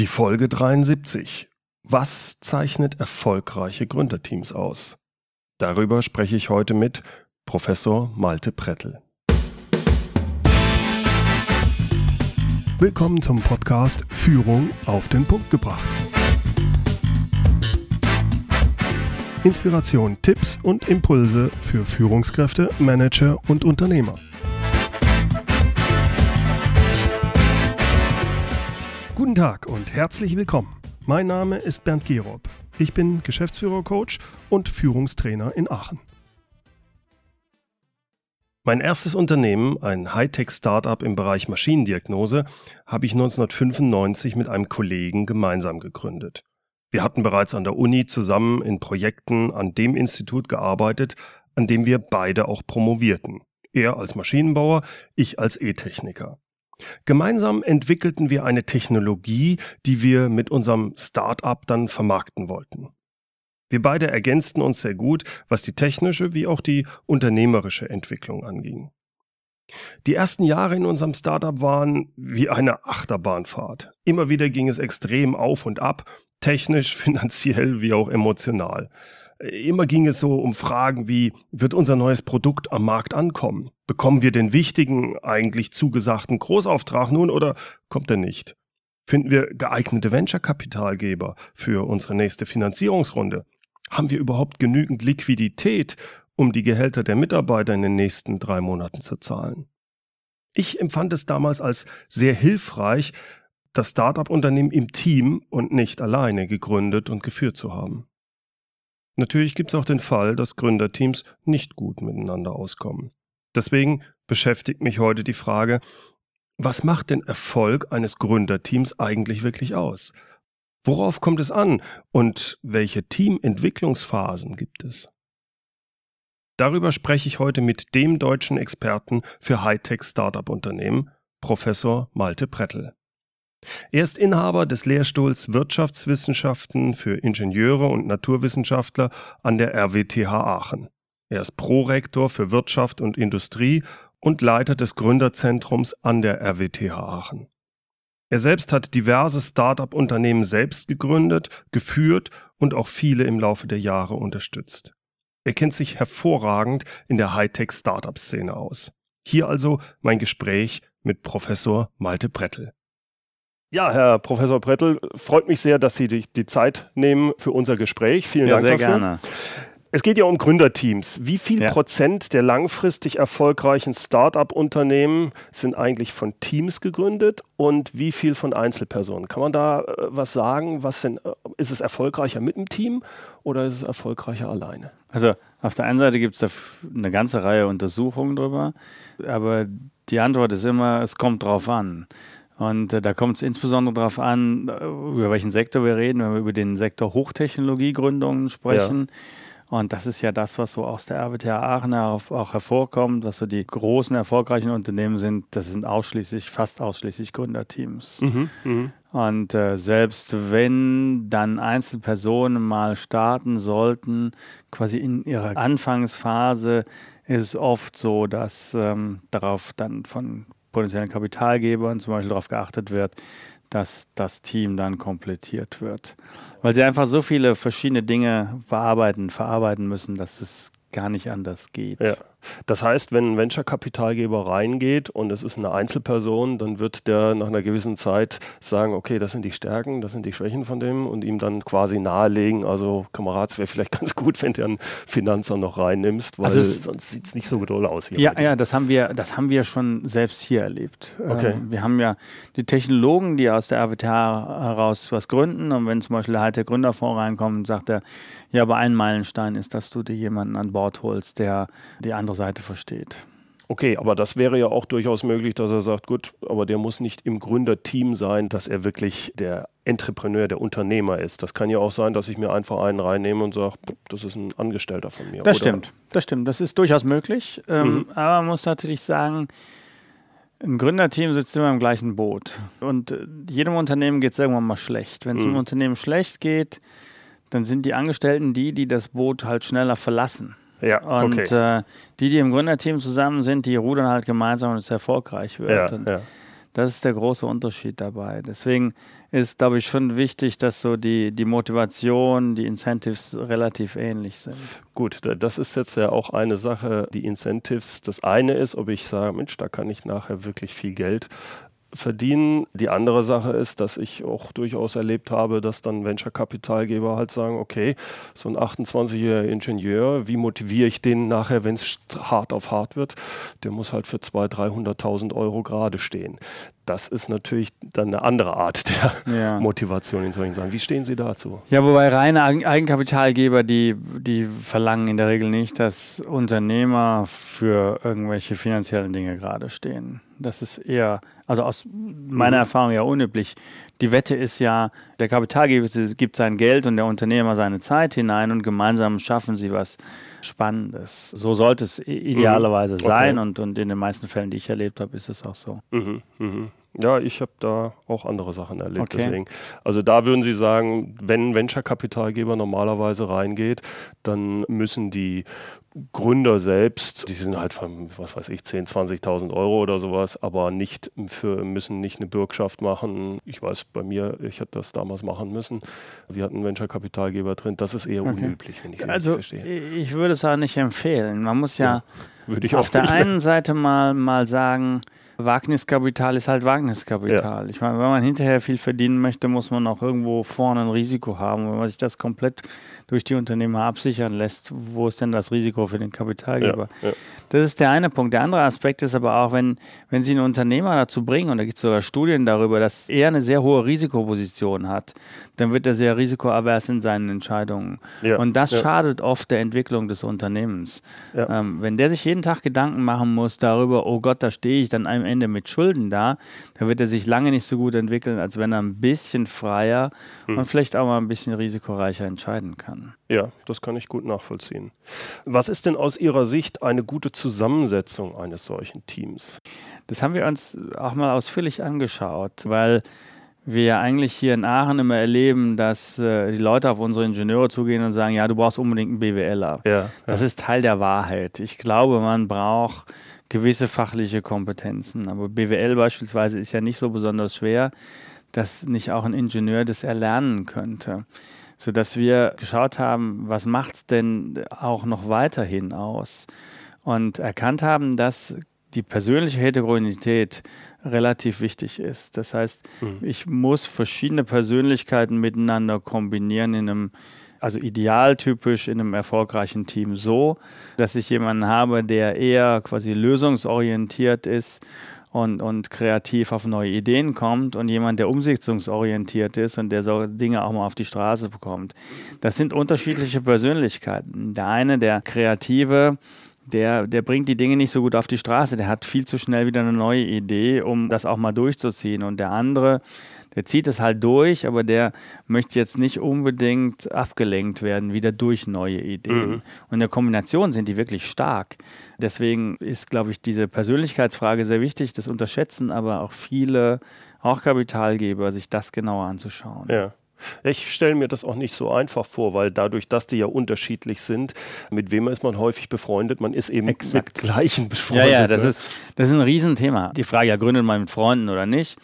Die Folge 73. Was zeichnet erfolgreiche Gründerteams aus? Darüber spreche ich heute mit Professor Malte Prettel. Willkommen zum Podcast Führung auf den Punkt gebracht. Inspiration, Tipps und Impulse für Führungskräfte, Manager und Unternehmer. Guten Tag und herzlich willkommen. Mein Name ist Bernd Gerob. Ich bin Geschäftsführer-Coach und Führungstrainer in Aachen. Mein erstes Unternehmen, ein Hightech-Startup im Bereich Maschinendiagnose, habe ich 1995 mit einem Kollegen gemeinsam gegründet. Wir hatten bereits an der Uni zusammen in Projekten an dem Institut gearbeitet, an dem wir beide auch promovierten. Er als Maschinenbauer, ich als E-Techniker. Gemeinsam entwickelten wir eine Technologie, die wir mit unserem Start-up dann vermarkten wollten. Wir beide ergänzten uns sehr gut, was die technische wie auch die unternehmerische Entwicklung anging. Die ersten Jahre in unserem Startup waren wie eine Achterbahnfahrt. Immer wieder ging es extrem auf und ab, technisch, finanziell wie auch emotional. Immer ging es so um Fragen wie, wird unser neues Produkt am Markt ankommen? Bekommen wir den wichtigen, eigentlich zugesagten Großauftrag nun oder kommt er nicht? Finden wir geeignete Venture-Kapitalgeber für unsere nächste Finanzierungsrunde? Haben wir überhaupt genügend Liquidität, um die Gehälter der Mitarbeiter in den nächsten drei Monaten zu zahlen? Ich empfand es damals als sehr hilfreich, das Startup-Unternehmen im Team und nicht alleine gegründet und geführt zu haben. Natürlich gibt es auch den Fall, dass Gründerteams nicht gut miteinander auskommen. Deswegen beschäftigt mich heute die Frage, was macht den Erfolg eines Gründerteams eigentlich wirklich aus? Worauf kommt es an und welche Teamentwicklungsphasen gibt es? Darüber spreche ich heute mit dem deutschen Experten für Hightech-Startup-Unternehmen, Professor Malte Prettel. Er ist Inhaber des Lehrstuhls Wirtschaftswissenschaften für Ingenieure und Naturwissenschaftler an der RWTH Aachen. Er ist Prorektor für Wirtschaft und Industrie und Leiter des Gründerzentrums an der RWTH Aachen. Er selbst hat diverse Start-up-Unternehmen selbst gegründet, geführt und auch viele im Laufe der Jahre unterstützt. Er kennt sich hervorragend in der Hightech-Startup-Szene aus. Hier also mein Gespräch mit Professor Malte Brettel. Ja, Herr Professor Brettel, freut mich sehr, dass Sie die, die Zeit nehmen für unser Gespräch. Vielen ja, Dank sehr dafür. gerne. Es geht ja um Gründerteams. Wie viel ja. Prozent der langfristig erfolgreichen Start-up-Unternehmen sind eigentlich von Teams gegründet und wie viel von Einzelpersonen? Kann man da äh, was sagen? Was sind, äh, ist es erfolgreicher mit dem Team oder ist es erfolgreicher alleine? Also auf der einen Seite gibt es da eine ganze Reihe Untersuchungen drüber, aber die Antwort ist immer, es kommt drauf an. Und äh, da kommt es insbesondere darauf an, äh, über welchen Sektor wir reden, wenn wir über den Sektor Hochtechnologiegründungen sprechen. Ja. Und das ist ja das, was so aus der RWTH Aachen auch, auch hervorkommt, was so die großen, erfolgreichen Unternehmen sind. Das sind ausschließlich, fast ausschließlich Gründerteams. Mhm, mh. Und äh, selbst wenn dann Einzelpersonen mal starten sollten, quasi in ihrer Anfangsphase, ist es oft so, dass ähm, darauf dann von potenziellen Kapitalgebern zum Beispiel darauf geachtet wird, dass das Team dann komplettiert wird. Weil sie einfach so viele verschiedene Dinge verarbeiten, verarbeiten müssen, dass es gar nicht anders geht. Ja. Das heißt, wenn ein Venture-Kapitalgeber reingeht und es ist eine Einzelperson, dann wird der nach einer gewissen Zeit sagen, okay, das sind die Stärken, das sind die Schwächen von dem und ihm dann quasi nahelegen, also Kamerad, es wäre vielleicht ganz gut, wenn du einen Finanzer noch reinnimmst, weil also sonst sieht es nicht so doll aus hier. Ja, ja, das haben wir, das haben wir schon selbst hier erlebt. Okay. Ähm, wir haben ja die Technologen, die aus der RWTH heraus was gründen und wenn zum Beispiel der Hightech Gründerfonds reinkommt, sagt er, ja, aber ein Meilenstein ist, dass du dir jemanden an Bord holst, der die andere Seite versteht. Okay, aber das wäre ja auch durchaus möglich, dass er sagt, gut, aber der muss nicht im Gründerteam sein, dass er wirklich der Entrepreneur, der Unternehmer ist. Das kann ja auch sein, dass ich mir einfach einen reinnehme und sage, das ist ein Angestellter von mir. Das oder? stimmt, das stimmt. Das ist durchaus möglich. Ähm, mhm. Aber man muss natürlich sagen, ein Gründerteam sitzt immer im gleichen Boot. Und äh, jedem Unternehmen geht es irgendwann mal schlecht. Wenn es mhm. einem Unternehmen schlecht geht, dann sind die Angestellten die, die das Boot halt schneller verlassen. Ja, und okay. äh, die, die im Gründerteam zusammen sind, die rudern halt gemeinsam und es erfolgreich wird. Ja, ja. Das ist der große Unterschied dabei. Deswegen ist, glaube ich, schon wichtig, dass so die, die Motivation, die Incentives relativ ähnlich sind. Gut, das ist jetzt ja auch eine Sache, die Incentives. Das eine ist, ob ich sage, Mensch, da kann ich nachher wirklich viel Geld verdienen. Die andere Sache ist, dass ich auch durchaus erlebt habe, dass dann Venture-Kapitalgeber halt sagen, okay, so ein 28-jähriger Ingenieur, wie motiviere ich den nachher, wenn es hart auf hart wird? Der muss halt für 200.000, 300.000 Euro gerade stehen. Das ist natürlich dann eine andere Art der ja. Motivation in solchen Sachen. Wie stehen Sie dazu? Ja, wobei reine Eigenkapitalgeber, die, die verlangen in der Regel nicht, dass Unternehmer für irgendwelche finanziellen Dinge gerade stehen. Das ist eher, also aus meiner mhm. Erfahrung ja unüblich. Die Wette ist ja, der Kapitalgeber gibt sein Geld und der Unternehmer seine Zeit hinein und gemeinsam schaffen sie was Spannendes. So sollte es idealerweise mhm. okay. sein und, und in den meisten Fällen, die ich erlebt habe, ist es auch so. Mhm. Mhm. Ja, ich habe da auch andere Sachen erlebt. Okay. Deswegen. Also da würden Sie sagen, wenn Venture-Kapitalgeber normalerweise reingeht, dann müssen die Gründer selbst, die sind halt von, was weiß ich, 10.000, 20.000 Euro oder sowas, aber nicht für, müssen nicht eine Bürgschaft machen. Ich weiß, bei mir, ich hätte das damals machen müssen. Wir hatten einen Venture-Kapitalgeber drin. Das ist eher okay. unüblich, wenn ich es also, verstehe. Ich würde es auch nicht empfehlen. Man muss ja, ja auf der einen Seite mal, mal sagen, Wagniskapital ist halt Wagniskapital. Ja. Ich meine, wenn man hinterher viel verdienen möchte, muss man auch irgendwo vorne ein Risiko haben. Wenn man sich das komplett durch die Unternehmer absichern lässt, wo ist denn das Risiko für den Kapitalgeber? Ja, ja. Das ist der eine Punkt. Der andere Aspekt ist aber auch, wenn, wenn Sie einen Unternehmer dazu bringen, und da gibt es sogar Studien darüber, dass er eine sehr hohe Risikoposition hat, dann wird er sehr risikoavers in seinen Entscheidungen. Ja, und das schadet oft der Entwicklung des Unternehmens. Ähm, wenn der sich jeden Tag Gedanken machen muss darüber, oh Gott, da stehe ich dann am Ende mit Schulden da, dann wird er sich lange nicht so gut entwickeln, als wenn er ein bisschen freier hm. und vielleicht auch mal ein bisschen risikoreicher entscheiden kann. Ja, das kann ich gut nachvollziehen. Was ist denn aus Ihrer Sicht eine gute Zusammensetzung eines solchen Teams? Das haben wir uns auch mal ausführlich angeschaut, weil wir ja eigentlich hier in Aachen immer erleben, dass äh, die Leute auf unsere Ingenieure zugehen und sagen, ja, du brauchst unbedingt einen BWLer. Ja, ja. Das ist Teil der Wahrheit. Ich glaube, man braucht gewisse fachliche Kompetenzen. Aber BWL beispielsweise ist ja nicht so besonders schwer, dass nicht auch ein Ingenieur das erlernen könnte sodass wir geschaut haben, was macht es denn auch noch weiterhin aus und erkannt haben, dass die persönliche Heterogenität relativ wichtig ist. Das heißt, mhm. ich muss verschiedene Persönlichkeiten miteinander kombinieren in einem also idealtypisch in einem erfolgreichen Team so, dass ich jemanden habe, der eher quasi lösungsorientiert ist und, und kreativ auf neue Ideen kommt und jemand, der umsetzungsorientiert ist und der so Dinge auch mal auf die Straße bekommt. Das sind unterschiedliche Persönlichkeiten. Der eine, der Kreative, der, der bringt die Dinge nicht so gut auf die Straße. Der hat viel zu schnell wieder eine neue Idee, um das auch mal durchzuziehen. Und der andere, der zieht es halt durch, aber der möchte jetzt nicht unbedingt abgelenkt werden, wieder durch neue Ideen. Mhm. Und in der Kombination sind die wirklich stark. Deswegen ist, glaube ich, diese Persönlichkeitsfrage sehr wichtig. Das unterschätzen aber auch viele, auch Kapitalgeber, sich das genauer anzuschauen. Ja. Ich stelle mir das auch nicht so einfach vor, weil dadurch, dass die ja unterschiedlich sind, mit wem ist man häufig befreundet? Man ist eben Exakt. mit gleichen befreundet. Ja, ja, das, ne? ist, das ist ein Riesenthema. Die Frage, ja, gründet man mit Freunden oder nicht?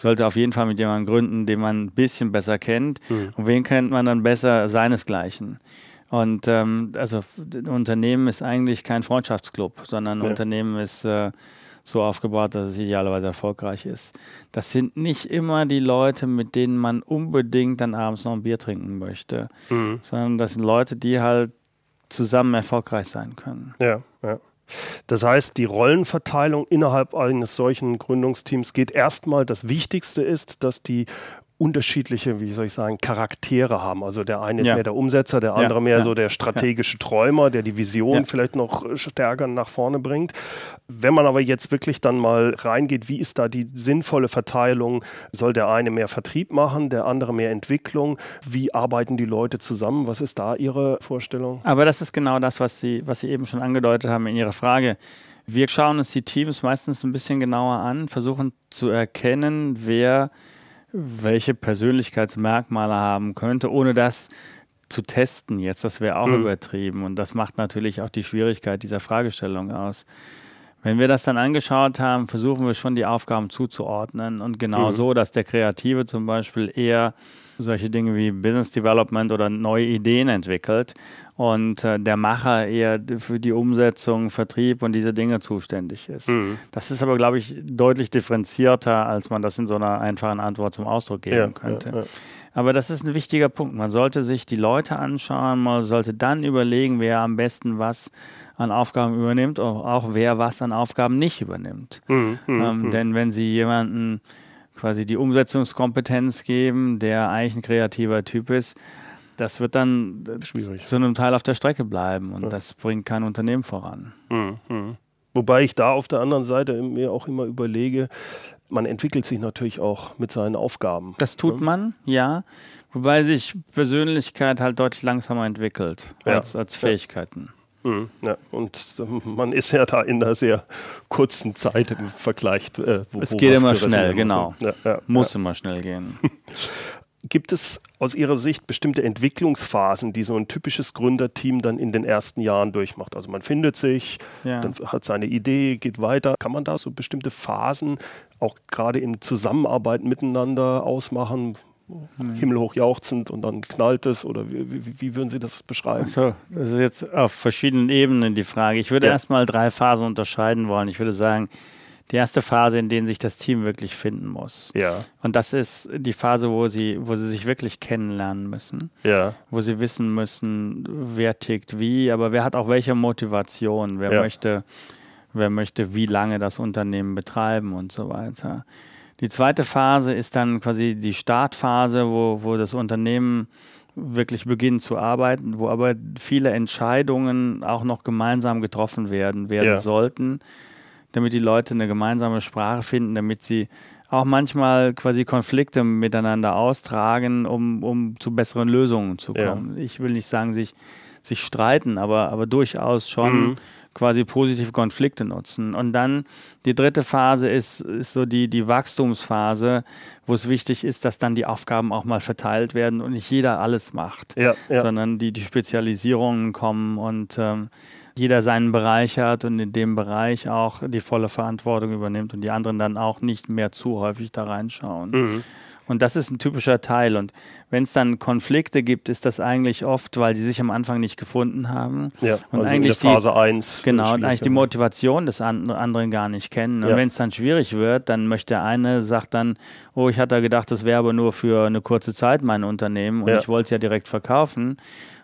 Sollte auf jeden Fall mit jemandem gründen, den man ein bisschen besser kennt. Mhm. Und wen kennt man dann besser? Seinesgleichen. Und ähm, also ein Unternehmen ist eigentlich kein Freundschaftsclub, sondern ein ja. Unternehmen ist äh, so aufgebaut, dass es idealerweise erfolgreich ist. Das sind nicht immer die Leute, mit denen man unbedingt dann abends noch ein Bier trinken möchte, mhm. sondern das sind Leute, die halt zusammen erfolgreich sein können. Ja, ja. Das heißt, die Rollenverteilung innerhalb eines solchen Gründungsteams geht erstmal. Das Wichtigste ist, dass die unterschiedliche, wie soll ich sagen, Charaktere haben. Also der eine ist ja. mehr der Umsetzer, der andere ja, mehr ja, so der strategische Träumer, der die Vision vielleicht noch stärker nach vorne bringt. Wenn man aber jetzt wirklich dann mal reingeht, wie ist da die sinnvolle Verteilung? Soll der eine mehr Vertrieb machen, der andere mehr Entwicklung? Wie arbeiten die Leute zusammen? Was ist da Ihre Vorstellung? Aber das ist genau das, was Sie, was Sie eben schon angedeutet haben in Ihrer Frage. Wir schauen uns die Teams meistens ein bisschen genauer an, versuchen zu erkennen, wer welche Persönlichkeitsmerkmale haben könnte, ohne das zu testen jetzt. Das wäre auch mhm. übertrieben und das macht natürlich auch die Schwierigkeit dieser Fragestellung aus. Wenn wir das dann angeschaut haben, versuchen wir schon die Aufgaben zuzuordnen und genau mhm. so, dass der Kreative zum Beispiel eher solche Dinge wie Business Development oder neue Ideen entwickelt und äh, der Macher eher für die Umsetzung, Vertrieb und diese Dinge zuständig ist. Mhm. Das ist aber, glaube ich, deutlich differenzierter, als man das in so einer einfachen Antwort zum Ausdruck geben ja, könnte. Ja, ja. Aber das ist ein wichtiger Punkt. Man sollte sich die Leute anschauen, man sollte dann überlegen, wer am besten was an Aufgaben übernimmt, auch, auch wer was an Aufgaben nicht übernimmt. Mhm, mhm ähm, mhm. denn wenn Sie jemanden quasi die Umsetzungskompetenz geben, der eigentlich ein kreativer Typ ist, das wird dann Schwierig. zu einem Teil auf der Strecke bleiben und ja. das bringt kein Unternehmen voran. Mhm, mhm. Wobei ich da auf der anderen Seite mir auch immer überlege, man entwickelt sich natürlich auch mit seinen Aufgaben. Das tut ne? man, ja. Wobei sich Persönlichkeit halt deutlich langsamer entwickelt ja. als, als Fähigkeiten. Mhm, ja, und man ist ja da in einer sehr kurzen Zeit im Vergleich. Äh, wo, es geht immer schnell, genau. Ja, ja, Muss immer schnell gehen. Gibt es aus Ihrer Sicht bestimmte Entwicklungsphasen, die so ein typisches Gründerteam dann in den ersten Jahren durchmacht? Also man findet sich, dann hat seine Idee, geht weiter. Kann man da so bestimmte Phasen auch gerade im Zusammenarbeiten miteinander ausmachen, mhm. himmelhoch jauchzend und dann knallt es oder wie, wie, wie würden Sie das beschreiben? Achso, das ist jetzt auf verschiedenen Ebenen die Frage. Ich würde ja. erstmal drei Phasen unterscheiden wollen. Ich würde sagen, die erste Phase, in der sich das Team wirklich finden muss. Ja. Und das ist die Phase, wo sie, wo sie sich wirklich kennenlernen müssen. Ja. Wo sie wissen müssen, wer tickt wie, aber wer hat auch welche Motivation, wer ja. möchte, wer möchte wie lange das Unternehmen betreiben und so weiter. Die zweite Phase ist dann quasi die Startphase, wo, wo das Unternehmen wirklich beginnt zu arbeiten, wo aber viele Entscheidungen auch noch gemeinsam getroffen werden, werden ja. sollten, damit die Leute eine gemeinsame Sprache finden, damit sie auch manchmal quasi Konflikte miteinander austragen, um, um zu besseren Lösungen zu kommen. Ja. Ich will nicht sagen, sich, sich streiten, aber, aber durchaus schon. Mhm quasi positive Konflikte nutzen. Und dann die dritte Phase ist, ist so die, die Wachstumsphase, wo es wichtig ist, dass dann die Aufgaben auch mal verteilt werden und nicht jeder alles macht, ja, ja. sondern die, die Spezialisierungen kommen und ähm, jeder seinen Bereich hat und in dem Bereich auch die volle Verantwortung übernimmt und die anderen dann auch nicht mehr zu häufig da reinschauen. Mhm. Und das ist ein typischer Teil. Und wenn es dann Konflikte gibt, ist das eigentlich oft, weil sie sich am Anfang nicht gefunden haben. Ja, und also eigentlich in der Phase 1. Genau, und eigentlich die Motivation des anderen gar nicht kennen. Und ja. wenn es dann schwierig wird, dann möchte der eine, sagt dann, oh, ich hatte gedacht, das wäre aber nur für eine kurze Zeit mein Unternehmen und ja. ich wollte es ja direkt verkaufen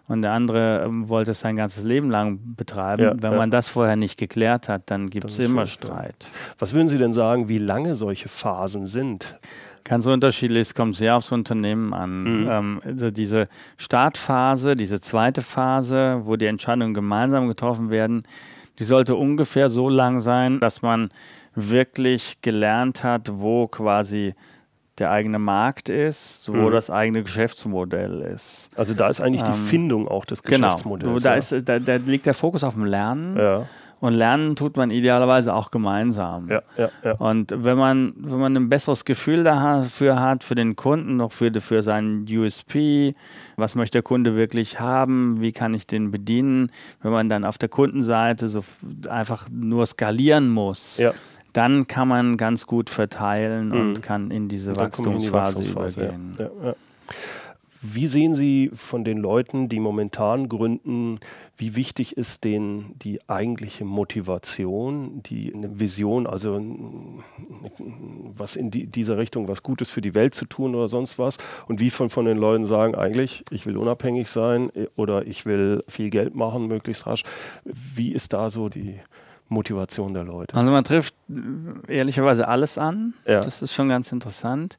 und der andere ähm, wollte es sein ganzes Leben lang betreiben. Ja, Wenn ja. man das vorher nicht geklärt hat, dann gibt es immer Streit. Was würden Sie denn sagen, wie lange solche Phasen sind? Ganz unterschiedlich, es kommt sehr aufs Unternehmen an. Mhm. Ähm, also diese Startphase, diese zweite Phase, wo die Entscheidungen gemeinsam getroffen werden, die sollte ungefähr so lang sein, dass man wirklich gelernt hat, wo quasi der eigene Markt ist, wo mhm. das eigene Geschäftsmodell ist. Also da ist eigentlich ähm, die Findung auch des genau. Geschäftsmodells. Genau, da, ja. ist, da, da liegt der Fokus auf dem Lernen. Ja. Und lernen tut man idealerweise auch gemeinsam. Ja, ja, ja. Und wenn man, wenn man ein besseres Gefühl dafür hat, für den Kunden, noch für, für seinen USP, was möchte der Kunde wirklich haben, wie kann ich den bedienen, wenn man dann auf der Kundenseite so einfach nur skalieren muss, ja. Dann kann man ganz gut verteilen mhm. und kann in diese Wachstumsphase, in die Wachstumsphase übergehen. Ja, wie sehen Sie von den Leuten, die momentan gründen, wie wichtig ist denen die eigentliche Motivation, die eine Vision, also was in die, dieser Richtung, was Gutes für die Welt zu tun oder sonst was? Und wie von, von den Leuten sagen, eigentlich, ich will unabhängig sein äh, oder ich will viel Geld machen, möglichst rasch. Wie ist da so die Motivation der Leute? Also man trifft ehrlicherweise alles an. Ja. Das ist schon ganz interessant.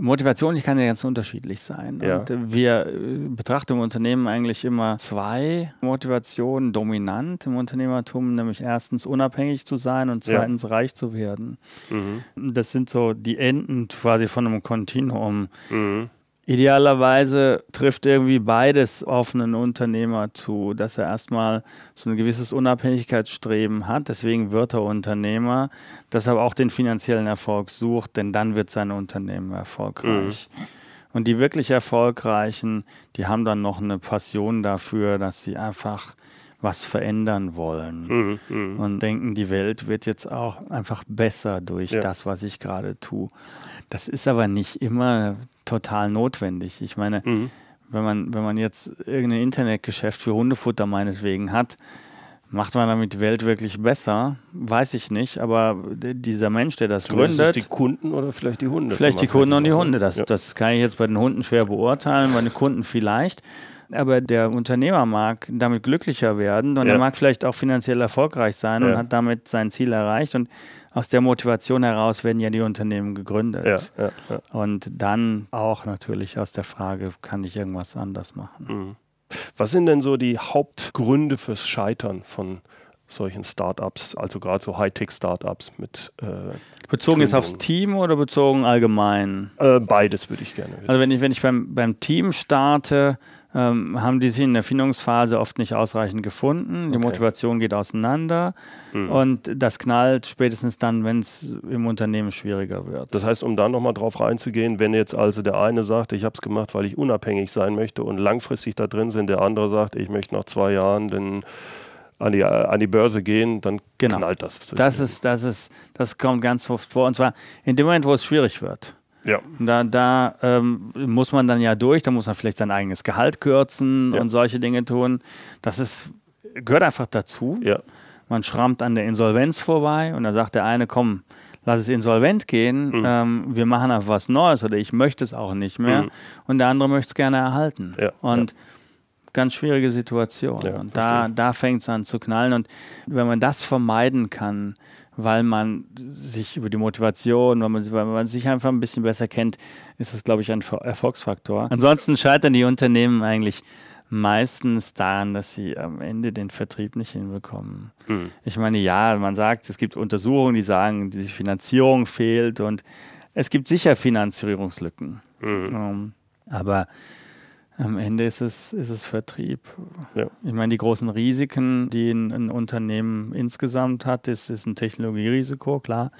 Motivation die kann ja ganz unterschiedlich sein. Ja. Und wir äh, betrachten im Unternehmen eigentlich immer zwei Motivationen dominant im Unternehmertum, nämlich erstens unabhängig zu sein und zweitens ja. reich zu werden. Mhm. Das sind so die Enden quasi von einem Kontinuum. Mhm. Idealerweise trifft irgendwie beides auf einen Unternehmer zu, dass er erstmal so ein gewisses Unabhängigkeitsstreben hat, deswegen wird er Unternehmer, dass er aber auch den finanziellen Erfolg sucht, denn dann wird sein Unternehmen erfolgreich. Mhm. Und die wirklich Erfolgreichen, die haben dann noch eine Passion dafür, dass sie einfach was verändern wollen Mhm, mhm. und denken, die Welt wird jetzt auch einfach besser durch Ja. das, was ich gerade tue. Das ist aber nicht immer total notwendig. Ich meine, Mhm. wenn man, wenn man jetzt irgendein Internetgeschäft für Hundefutter meinetwegen hat, macht man damit die Welt wirklich besser? Weiß ich nicht, aber dieser Mensch, der das Zumindest gründet, die Kunden oder vielleicht die Hunde. Vielleicht die Kunden und die. Hunde. Das, Ja. das kann ich jetzt bei den Hunden schwer beurteilen, bei den Kunden vielleicht. Aber der Unternehmer mag damit glücklicher werden und Ja. er mag vielleicht auch finanziell erfolgreich sein und Ja. hat damit sein Ziel erreicht. Und aus der Motivation heraus werden ja die Unternehmen gegründet. Ja. Und dann auch natürlich aus der Frage, kann ich irgendwas anders machen? Mhm. Was sind denn so die Hauptgründe fürs Scheitern von solchen Startups, also gerade so Hightech-Startups mit äh, Bezogen jetzt aufs Gründung. Team oder bezogen allgemein? äh, beides würde ich gerne wissen. Also wenn ich, wenn ich beim, beim Team starte, ähm, haben die sich in der Findungsphase oft nicht ausreichend gefunden. Die Okay. Motivation geht auseinander Mhm. und das knallt spätestens dann, wenn es im Unternehmen schwieriger wird. Das heißt, um da nochmal drauf reinzugehen, wenn jetzt also der eine sagt, ich habe es gemacht, weil ich unabhängig sein möchte und langfristig da drin sind, der andere sagt, ich möchte nach zwei Jahren dann an die, an die Börse gehen, dann Genau. knallt das. das ist, das ist, das kommt ganz oft vor. Und zwar in dem Moment, wo es schwierig wird. Ja. Da, da ähm, muss man dann ja durch, da muss man vielleicht sein eigenes Gehalt kürzen Ja. und solche Dinge tun. Das ist, gehört einfach dazu. Ja. Man schrammt an der Insolvenz vorbei und dann sagt der eine, komm, lass es insolvent gehen, Mhm. ähm, wir machen einfach was Neues oder ich möchte es auch nicht mehr. Mhm. Und der andere möchte es gerne erhalten. Ja, Und ganz schwierige Situation. Ja, und da, da fängt es an zu knallen. Und wenn man das vermeiden kann, weil man sich über die Motivation, weil man, weil man sich einfach ein bisschen besser kennt, ist das, glaube ich, ein Erfolgsfaktor. Ansonsten scheitern die Unternehmen eigentlich meistens daran, dass sie am Ende den Vertrieb nicht hinbekommen. Mhm. Ich meine, ja, man sagt, es gibt Untersuchungen, die sagen, die Finanzierung fehlt und es gibt sicher Finanzierungslücken. Mhm. Ähm, aber am Ende ist es, ist es Vertrieb. Ja. Ich meine, die großen Risiken, die ein, ein Unternehmen insgesamt hat, ist, ist ein Technologierisiko, klar.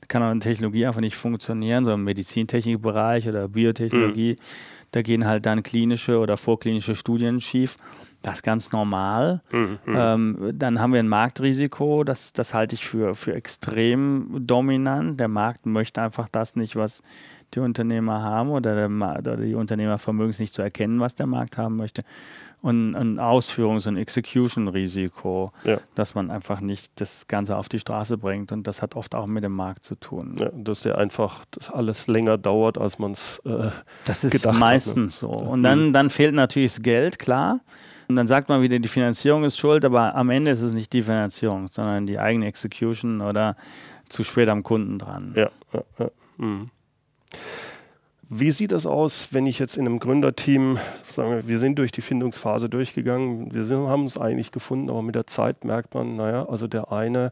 Da kann auch eine Technologie einfach nicht funktionieren, so im Medizintechnikbereich oder Biotechnologie. Da gehen halt dann klinische oder vorklinische Studien schief. Das ist ganz normal. Mhm. Mhm. Ähm, dann haben wir ein Marktrisiko, das, das halte ich für, für extrem dominant. Der Markt möchte einfach das nicht, was die Unternehmer haben oder, der oder die Unternehmer vermögen es nicht zu erkennen, was der Markt haben möchte. Und ein Ausführungs- und Execution-Risiko, Ja. dass man einfach nicht das Ganze auf die Straße bringt. Und das hat oft auch mit dem Markt zu tun. Ja, dass der einfach das alles länger dauert, als man es äh, Das ist gedacht hat, ne? meistens so. Und dann, dann fehlt natürlich das Geld, klar. Und dann sagt man wieder, die Finanzierung ist schuld, aber am Ende ist es nicht die Finanzierung, sondern die eigene Execution oder zu spät am Kunden dran. Ja, ja, ja. Mhm. Wie sieht das aus, wenn ich jetzt in einem Gründerteam, sagen wir, wir sind durch die Findungsphase durchgegangen, wir sind, haben es eigentlich gefunden, aber mit der Zeit merkt man, naja, also der eine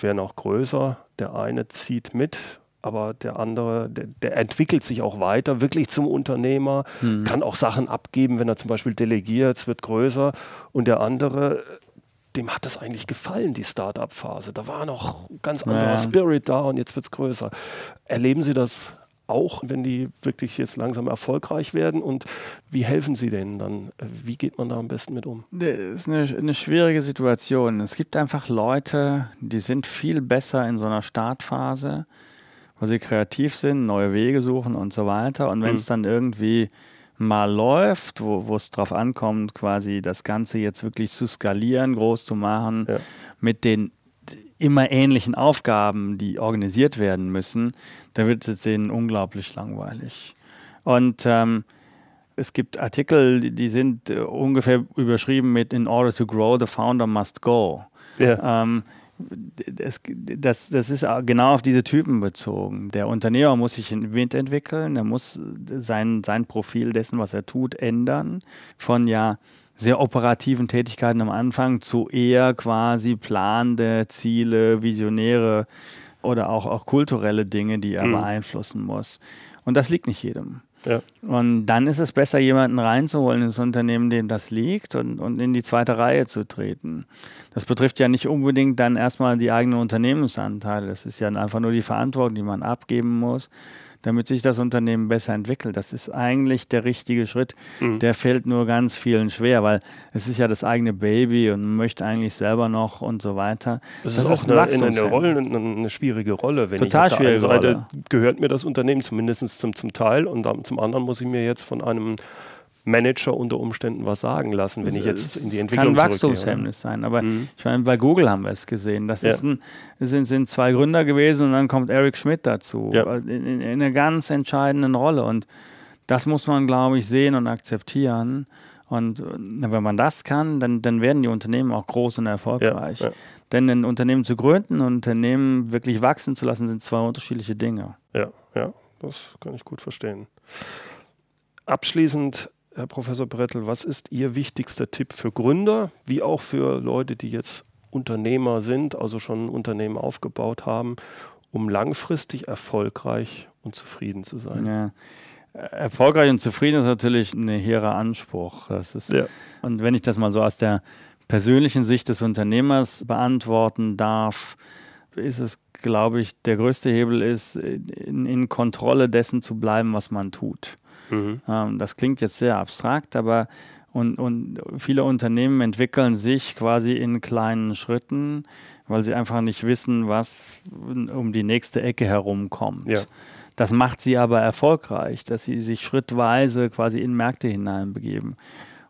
wäre noch größer, der eine zieht mit, aber der andere, der, der entwickelt sich auch weiter, wirklich zum Unternehmer, Hm. kann auch Sachen abgeben, wenn er zum Beispiel delegiert, es wird größer und der andere, dem hat das eigentlich gefallen, die Start-up-Phase. Da war noch ein ganz anderer Ja. Spirit da und jetzt wird es größer. Erleben Sie das auch, wenn die wirklich jetzt langsam erfolgreich werden und wie helfen Sie denen dann? Wie geht man da am besten mit um? Das ist eine, eine schwierige Situation. Es gibt einfach Leute, die sind viel besser in so einer Startphase, wo sie kreativ sind, neue Wege suchen und so weiter. Und wenn es dann irgendwie mal läuft, wo wo es drauf ankommt, quasi das Ganze jetzt wirklich zu skalieren, groß zu machen, Ja. mit den immer ähnlichen Aufgaben, die organisiert werden müssen, da wird es denen unglaublich langweilig. Und ähm, es gibt Artikel, die- die sind äh, ungefähr überschrieben mit In order to grow, the founder must go. Ja, Ähm, das, das, das ist genau auf diese Typen bezogen. Der Unternehmer muss sich in Wind entwickeln, er muss sein, sein Profil dessen, was er tut, ändern. Von ja sehr operativen Tätigkeiten am Anfang zu eher quasi planende Ziele, visionäre oder auch, auch kulturelle Dinge, die er Mhm. beeinflussen muss. Und das liegt nicht jedem. Ja, Und dann ist es besser, jemanden reinzuholen ins Unternehmen, dem das liegt und, und in die zweite Reihe zu treten. Das betrifft ja nicht unbedingt dann erstmal die eigenen Unternehmensanteile. Das ist ja einfach nur die Verantwortung, die man abgeben muss. Damit sich das Unternehmen besser entwickelt. Das ist eigentlich der richtige Schritt. Mhm. Der fällt nur ganz vielen schwer, weil es ist ja das eigene Baby und man möchte eigentlich selber noch und so weiter. Das, das ist auch eine, eine, eine, Rolle, eine, eine, schwierige Rolle. Wenn Total ich auf der schwierige Seite Rolle. gehört mir das Unternehmen zumindest zum, zum Teil und zum anderen muss ich mir jetzt von einem Manager unter Umständen was sagen lassen, wenn ich jetzt in die Entwicklung kann Wachstumshemmnis sein, aber mhm. ich meine, bei Google haben wir es gesehen. Das ja. ein, sind, sind zwei Gründer gewesen und dann kommt Eric Schmidt dazu ja. in, in, in einer ganz entscheidenden Rolle und das muss man, glaube ich, sehen und akzeptieren. Und wenn man das kann, dann, dann werden die Unternehmen auch groß und erfolgreich. Ja, ja. Denn ein Unternehmen zu gründen und ein Unternehmen wirklich wachsen zu lassen, sind zwei unterschiedliche Dinge. Ja, ja, das kann ich gut verstehen. Abschließend Herr Professor Brettel, was ist Ihr wichtigster Tipp für Gründer, wie auch für Leute, die jetzt Unternehmer sind, also schon ein Unternehmen aufgebaut haben, um langfristig erfolgreich und zufrieden zu sein? Ja. Erfolgreich und zufrieden ist natürlich ein hehrer Anspruch. Das ist, ja. Und wenn ich das mal so aus der persönlichen Sicht des Unternehmers beantworten darf, ist es, glaube ich, der größte Hebel ist, in, in Kontrolle dessen zu bleiben, was man tut. Mhm. Ähm, das klingt jetzt sehr abstrakt, aber und, und viele Unternehmen entwickeln sich quasi in kleinen Schritten, weil sie einfach nicht wissen, was um die nächste Ecke herumkommt. Ja. Das macht sie aber erfolgreich, dass sie sich schrittweise quasi in Märkte hineinbegeben.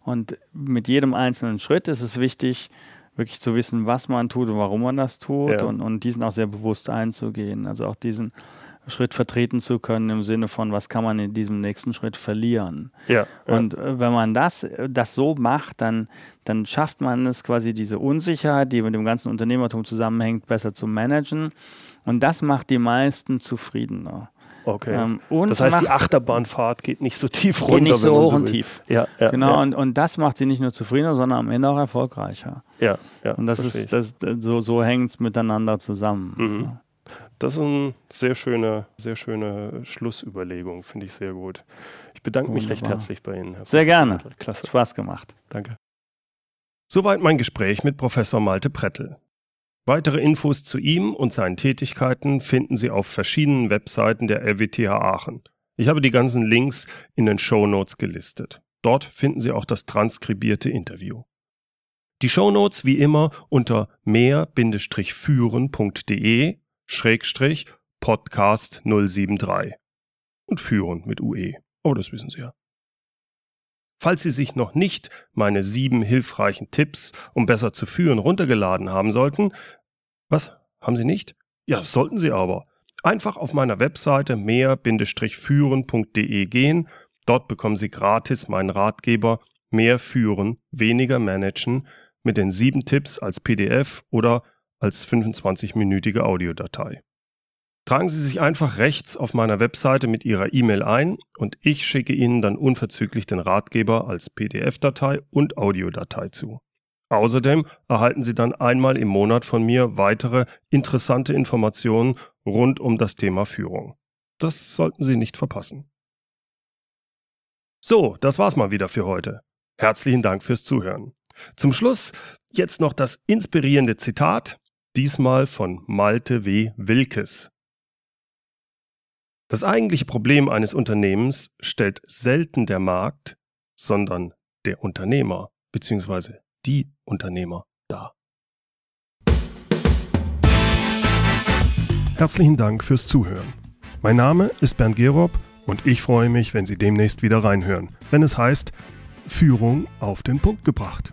Und mit jedem einzelnen Schritt ist es wichtig, wirklich zu wissen, was man tut und warum man das tut ja. und, und diesen auch sehr bewusst einzugehen. Also auch diesen Schritt vertreten zu können im Sinne von, was kann man in diesem nächsten Schritt verlieren. Ja. Und äh, wenn man das, das so macht, dann, dann schafft man es quasi diese Unsicherheit, die mit dem ganzen Unternehmertum zusammenhängt, besser zu managen. Und das macht die meisten zufriedener. Okay. Ähm, das heißt, die Achterbahnfahrt geht nicht so tief runter. Geht nicht so hoch so und tief. Ja, ja genau. Ja. Und, und das macht sie nicht nur zufriedener, sondern am Ende auch erfolgreicher. Ja, ja. Und das ist, das, so, so hängt es miteinander zusammen. Mhm. Das ist eine sehr schöne, sehr schöne Schlussüberlegung, finde ich sehr gut. Ich bedanke Wunderbar. mich recht herzlich bei Ihnen. Herr sehr gerne. Klasse. Spaß gemacht. Danke. Soweit mein Gespräch mit Professor Malte Prettel. Weitere Infos zu ihm und seinen Tätigkeiten finden Sie auf verschiedenen Webseiten der RWTH Aachen. Ich habe die ganzen Links in den Show Notes gelistet. Dort finden Sie auch das transkribierte Interview. Die Show Notes wie immer unter mehr-führen.de Schrägstrich Podcast 073 und führen mit UE. Oh, das wissen Sie ja. Falls Sie sich noch nicht meine sieben hilfreichen Tipps, um besser zu führen, runtergeladen haben sollten, was? Haben Sie nicht? Ja, sollten Sie aber. Einfach auf meiner Webseite mehr-führen.de gehen. Dort bekommen Sie gratis meinen Ratgeber Mehr führen, weniger managen mit den sieben Tipps als PDF oder als 25-minütige Audiodatei. Tragen Sie sich einfach rechts auf meiner Webseite mit Ihrer E-Mail ein und ich schicke Ihnen dann unverzüglich den Ratgeber als PDF-Datei und Audiodatei zu. Außerdem erhalten Sie dann einmal im Monat von mir weitere interessante Informationen rund um das Thema Führung. Das sollten Sie nicht verpassen. So, das war's mal wieder für heute. Herzlichen Dank fürs Zuhören. Zum Schluss jetzt noch das inspirierende Zitat diesmal von Malte W. Wilkes. Das eigentliche Problem eines Unternehmens stellt selten der Markt, sondern der Unternehmer bzw. die Unternehmer dar. Herzlichen Dank fürs Zuhören. Mein Name ist Bernd Gerob und ich freue mich, wenn Sie demnächst wieder reinhören, wenn es heißt Führung auf den Punkt gebracht.